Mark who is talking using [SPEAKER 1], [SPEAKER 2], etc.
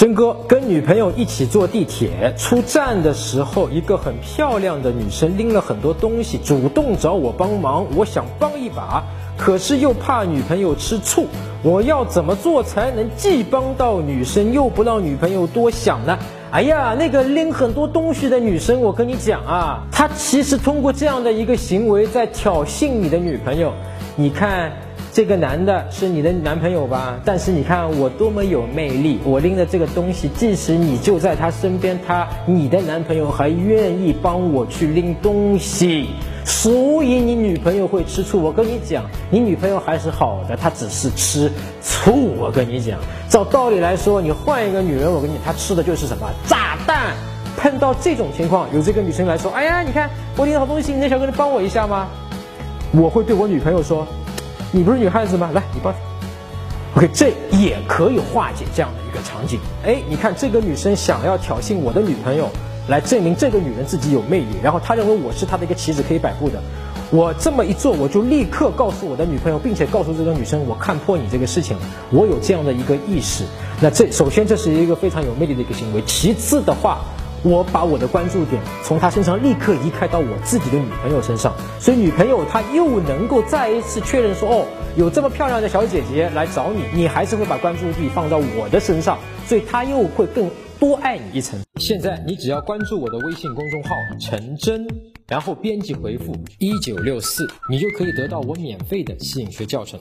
[SPEAKER 1] 真哥跟女朋友一起坐地铁，出站的时候，一个很漂亮的女生拎了很多东西，主动找我帮忙。我想帮一把，可是又怕女朋友吃醋。我要怎么做才能既帮到女生，又不让女朋友多想呢？哎呀，那个拎很多东西的女生，我跟你讲啊，她其实通过这样的一个行为在挑衅你的女朋友。你看。这个男的是你的男朋友吧？但是你看我多么有魅力，我拎着这个东西，即使你就在他身边，他你的男朋友还愿意帮我去拎东西，所以你女朋友会吃醋。我跟你讲，你女朋友还是好的，她只是吃醋。我跟你讲，照道理来说，你换一个女人，我跟你，她吃的就是什么炸弹。碰到这种情况，有这个女生来说，哎呀，你看我拎好东西，你那小哥能帮我一下吗？我会对我女朋友说。你不是女汉子吗？来，你抱。OK，这也可以化解这样的一个场景。哎，你看这个女生想要挑衅我的女朋友，来证明这个女人自己有魅力，然后她认为我是她的一个棋子可以摆布的。我这么一做，我就立刻告诉我的女朋友，并且告诉这个女生，我看破你这个事情了，我有这样的一个意识。那这首先这是一个非常有魅力的一个行为。其次的话。我把我的关注点从他身上立刻移开到我自己的女朋友身上，所以女朋友她又能够再一次确认说，哦，有这么漂亮的小姐姐来找你，你还是会把关注力放到我的身上，所以她又会更多爱你一层。现在你只要关注我的微信公众号陈真，然后编辑回复一九六四，你就可以得到我免费的吸引学教程。